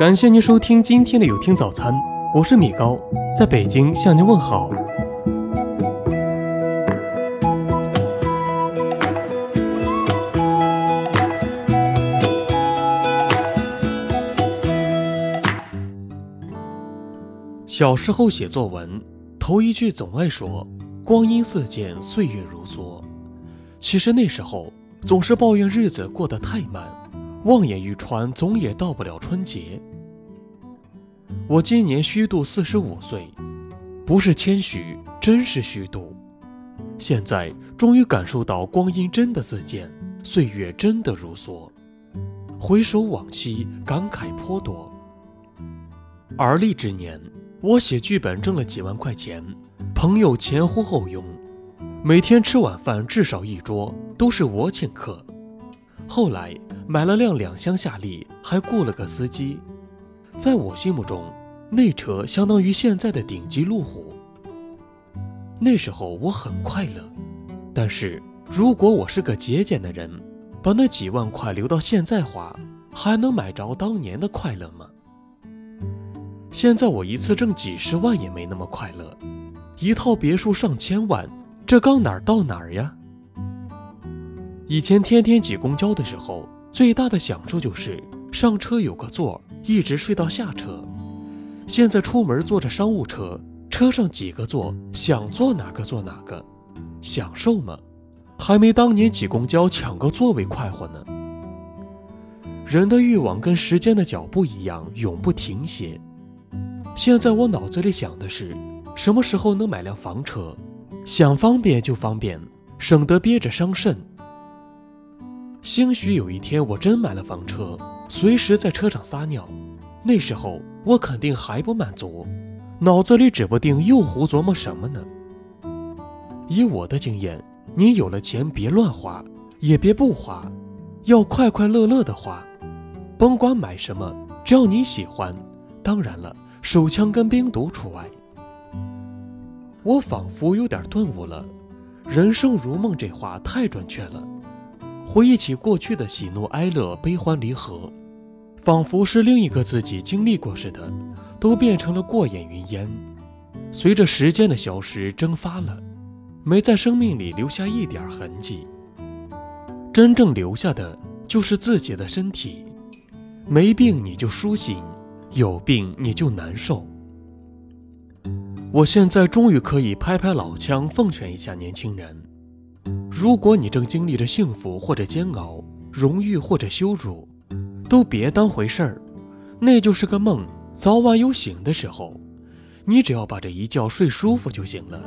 感谢您收听今天的有听早餐，我是米高，在北京向您问好。小时候写作文，头一句总爱说“光阴似箭，岁月如梭”。其实那时候总是抱怨日子过得太慢，望眼欲穿，总也到不了春节。我今年虚度四十五岁，不是谦虚，真是虚度。现在终于感受到光阴真的似箭，岁月真的如梭。回首往昔，感慨颇多。而立之年。我写剧本挣了几万块钱，朋友前呼后拥，每天吃晚饭至少一桌都是我请客。后来买了辆两厢夏利，还雇了个司机，在我心目中，那车相当于现在的顶级路虎。那时候我很快乐，但是如果我是个节俭的人，把那几万块留到现在花，还能买着当年的快乐吗？现在我一次挣几十万也没那么快乐，一套别墅上千万，这刚哪儿到哪儿呀？以前天天挤公交的时候，最大的享受就是上车有个座，一直睡到下车。现在出门坐着商务车，车上几个座，想坐哪个坐哪个，享受吗？还没当年挤公交抢个座位快活呢。人的欲望跟时间的脚步一样，永不停歇。现在我脑子里想的是，什么时候能买辆房车，想方便就方便，省得憋着伤肾。兴许有一天我真买了房车，随时在车上撒尿，那时候我肯定还不满足，脑子里指不定又胡琢磨什么呢。以我的经验，你有了钱别乱花，也别不花，要快快乐乐的花，甭管买什么，只要你喜欢。当然了。手枪跟冰毒除外。我仿佛有点顿悟了，“人生如梦”这话太准确了。回忆起过去的喜怒哀乐、悲欢离合，仿佛是另一个自己经历过似的，都变成了过眼云烟，随着时间的消失蒸发了，没在生命里留下一点痕迹。真正留下的就是自己的身体，没病你就舒心。有病你就难受。我现在终于可以拍拍老枪，奉劝一下年轻人：如果你正经历着幸福或者煎熬、荣誉或者羞辱，都别当回事儿，那就是个梦，早晚有醒的时候。你只要把这一觉睡舒服就行了，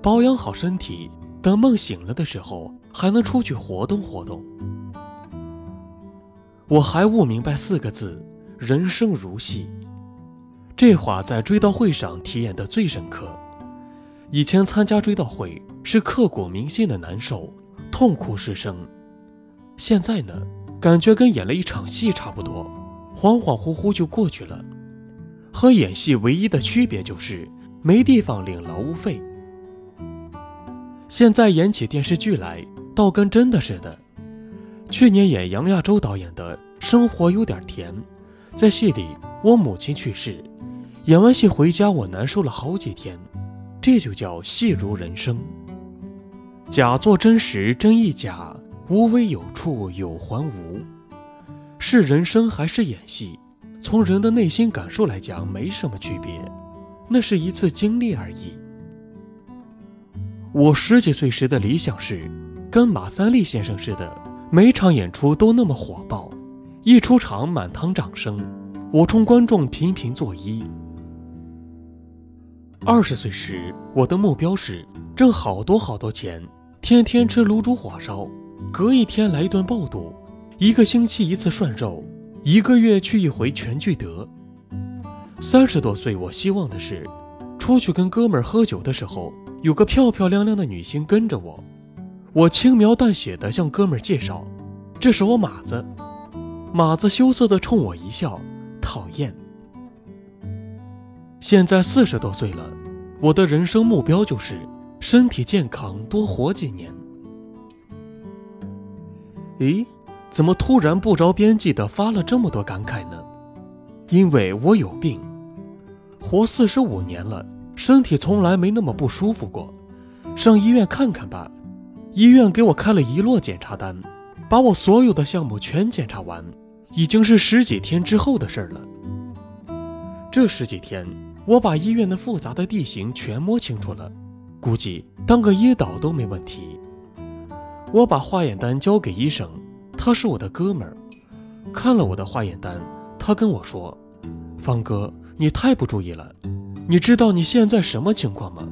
保养好身体，等梦醒了的时候，还能出去活动活动。我还悟明白四个字。人生如戏，这话在追悼会上体验的最深刻。以前参加追悼会是刻骨铭心的难受、痛哭失声，现在呢，感觉跟演了一场戏差不多，恍恍惚惚就过去了。和演戏唯一的区别就是没地方领劳务费。现在演起电视剧来，倒跟真的似的。去年演杨亚洲导演的《生活有点甜》。在戏里，我母亲去世，演完戏回家，我难受了好几天。这就叫戏如人生，假作真实，真亦假；无为有处，有还无。是人生还是演戏？从人的内心感受来讲，没什么区别，那是一次经历而已。我十几岁时的理想是，跟马三立先生似的，每场演出都那么火爆。一出场，满堂掌声，我冲观众频频作揖。二十岁时，我的目标是挣好多好多钱，天天吃卤煮火烧，隔一天来一顿爆肚，一个星期一次涮肉，一个月去一回全聚德。三十多岁，我希望的是，出去跟哥们儿喝酒的时候，有个漂漂亮亮的女星跟着我，我轻描淡写的向哥们儿介绍，这是我马子。马子羞涩的冲我一笑，讨厌。现在四十多岁了，我的人生目标就是身体健康，多活几年。咦，怎么突然不着边际的发了这么多感慨呢？因为我有病，活四十五年了，身体从来没那么不舒服过，上医院看看吧。医院给我开了一摞检查单，把我所有的项目全检查完，已经是十几天之后的事儿了。这十几天，我把医院的复杂的地形全摸清楚了，估计当个医导都没问题。我把化验单交给医生，他是我的哥们儿，看了我的化验单，他跟我说：“方哥，你太不注意了，你知道你现在什么情况吗？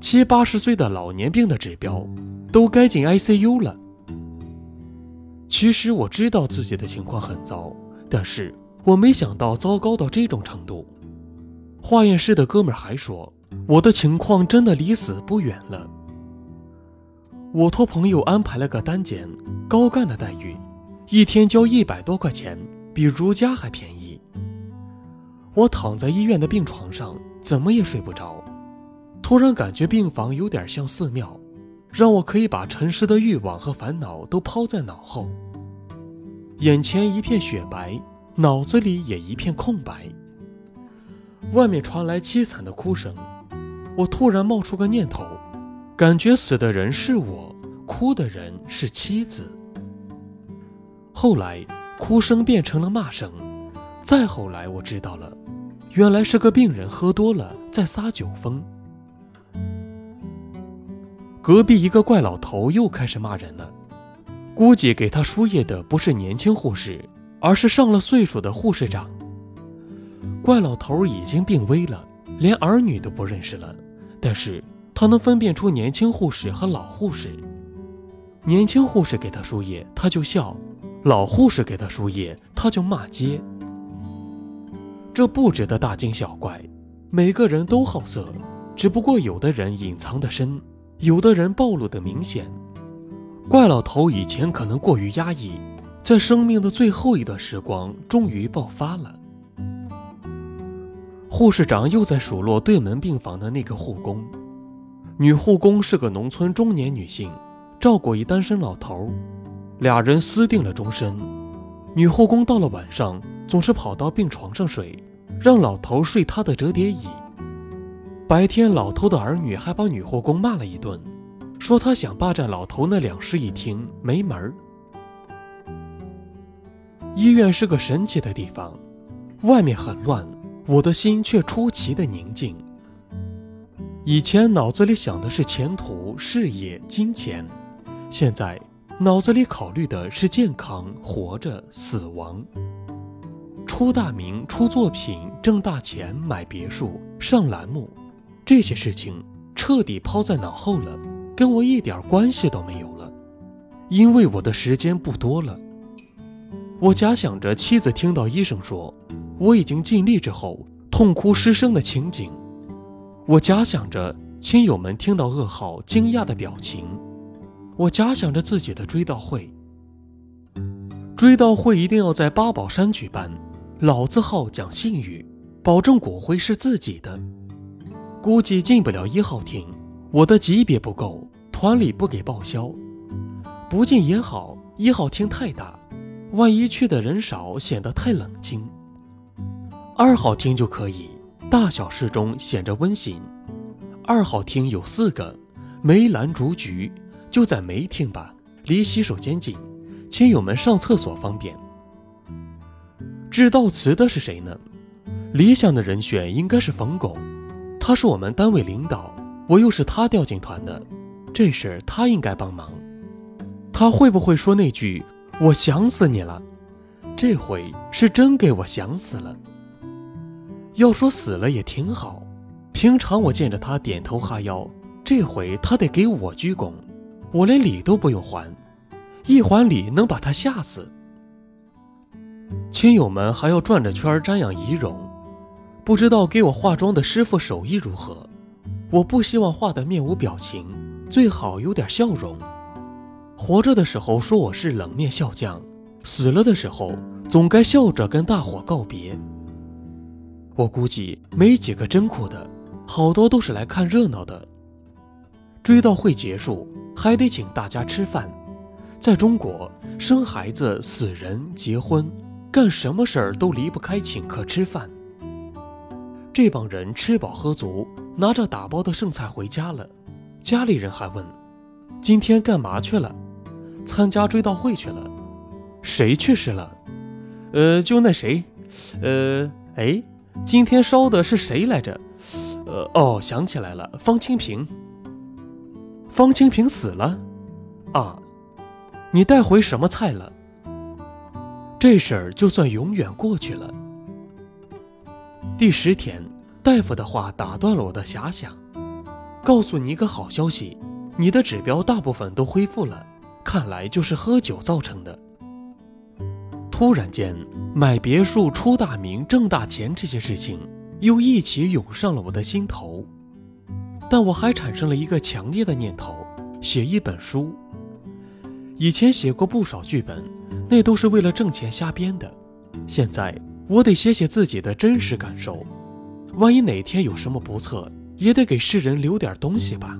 七八十岁的老年病的指标。”都该进 ICU 了。其实我知道自己的情况很糟，但是我没想到糟糕到这种程度。化验室的哥们儿还说，我的情况真的离死不远了。我托朋友安排了个单间，高干的待遇，一天交一百多块钱，比如家还便宜。我躺在医院的病床上，怎么也睡不着，突然感觉病房有点像寺庙。让我可以把尘世的欲望和烦恼都抛在脑后，眼前一片雪白，脑子里也一片空白。外面传来凄惨的哭声，我突然冒出个念头，感觉死的人是我，哭的人是妻子。后来，哭声变成了骂声，再后来，我知道了，原来是个病人喝多了在撒酒疯。隔壁一个怪老头又开始骂人了，估计给他输液的不是年轻护士，而是上了岁数的护士长。怪老头已经病危了，连儿女都不认识了，但是他能分辨出年轻护士和老护士。年轻护士给他输液，他就笑；老护士给他输液，他就骂街。这不值得大惊小怪，每个人都好色，只不过有的人隐藏的深。有的人暴露的明显，怪老头以前可能过于压抑，在生命的最后一段时光终于爆发了。护士长又在数落对门病房的那个护工，女护工是个农村中年女性，照顾一单身老头，俩人私定了终身。女护工到了晚上总是跑到病床上睡，让老头睡她的折叠椅。白天，老头的儿女还把女护工骂了一顿，说她想霸占老头那两室一厅，没门儿。医院是个神奇的地方，外面很乱，我的心却出奇的宁静。以前脑子里想的是前途、事业、金钱，现在脑子里考虑的是健康、活着、死亡。出大名、出作品、挣大钱、买别墅、上栏目。这些事情彻底抛在脑后了，跟我一点关系都没有了，因为我的时间不多了。我假想着妻子听到医生说我已经尽力之后痛哭失声的情景，我假想着亲友们听到噩耗惊讶的表情，我假想着自己的追悼会。追悼会一定要在八宝山举办，老字号讲信誉，保证骨灰是自己的。估计进不了一号厅，我的级别不够，团里不给报销。不进也好，一号厅太大，万一去的人少，显得太冷清。二号厅就可以，大小适中，显着温馨。二号厅有四个，梅兰竹菊，就在梅厅吧，离洗手间近，亲友们上厕所方便。致悼词的是谁呢？理想的人选应该是冯巩。他是我们单位领导，我又是他调进团的，这事他应该帮忙。他会不会说那句“我想死你了”？这回是真给我想死了。要说死了也挺好，平常我见着他点头哈腰，这回他得给我鞠躬，我连礼都不用还，一还礼能把他吓死。亲友们还要转着圈瞻仰仪容。不知道给我化妆的师傅手艺如何？我不希望画的面无表情，最好有点笑容。活着的时候说我是冷面笑匠，死了的时候总该笑着跟大伙告别。我估计没几个真哭的，好多都是来看热闹的。追悼会结束还得请大家吃饭。在中国，生孩子、死人、结婚，干什么事儿都离不开请客吃饭。这帮人吃饱喝足，拿着打包的剩菜回家了。家里人还问：“今天干嘛去了？参加追悼会去了。谁去世了？呃，就那谁。呃，哎，今天烧的是谁来着？呃，哦，想起来了，方清平。方清平死了。啊，你带回什么菜了？这事儿就算永远过去了。第十天，大夫的话打断了我的遐想。告诉你一个好消息，你的指标大部分都恢复了，看来就是喝酒造成的。突然间，买别墅、出大名、挣大钱这些事情又一起涌上了我的心头，但我还产生了一个强烈的念头：写一本书。以前写过不少剧本，那都是为了挣钱瞎编的。现在我得写写自己的真实感受，万一哪天有什么不测。也得给世人留点东西吧。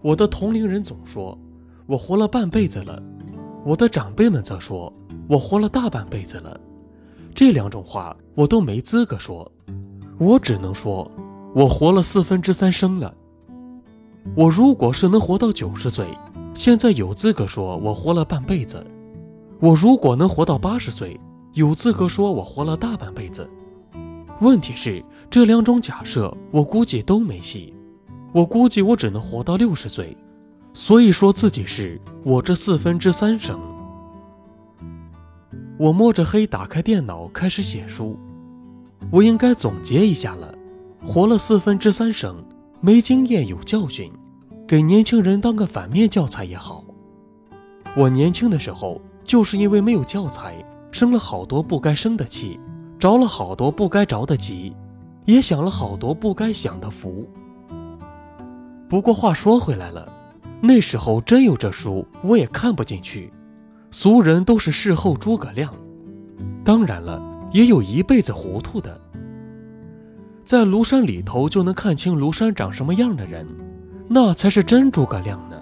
我的同龄人总说，我活了半辈子了；我的长辈们则说，我活了大半辈子了。这两种话我都没资格说，我只能说，我活了四分之三生了。我如果是能活到九十岁，现在有资格说我活了半辈子；我如果能活到八十岁，有资格说我活了大半辈子。问题是。这两种假设，我估计都没戏。我估计我只能活到六十岁，所以说自己是我这四分之三生。我摸着黑打开电脑，开始写书。我应该总结一下了：活了四分之三生，没经验有教训，给年轻人当个反面教材也好。我年轻的时候，就是因为没有教材，生了好多不该生的气，着了好多不该着的急。也享了好多不该享的福。不过话说回来了，那时候真有这书，我也看不进去。俗人都是事后诸葛亮，当然了，也有一辈子糊涂的。在庐山里头就能看清庐山长什么样的人，那才是真诸葛亮呢。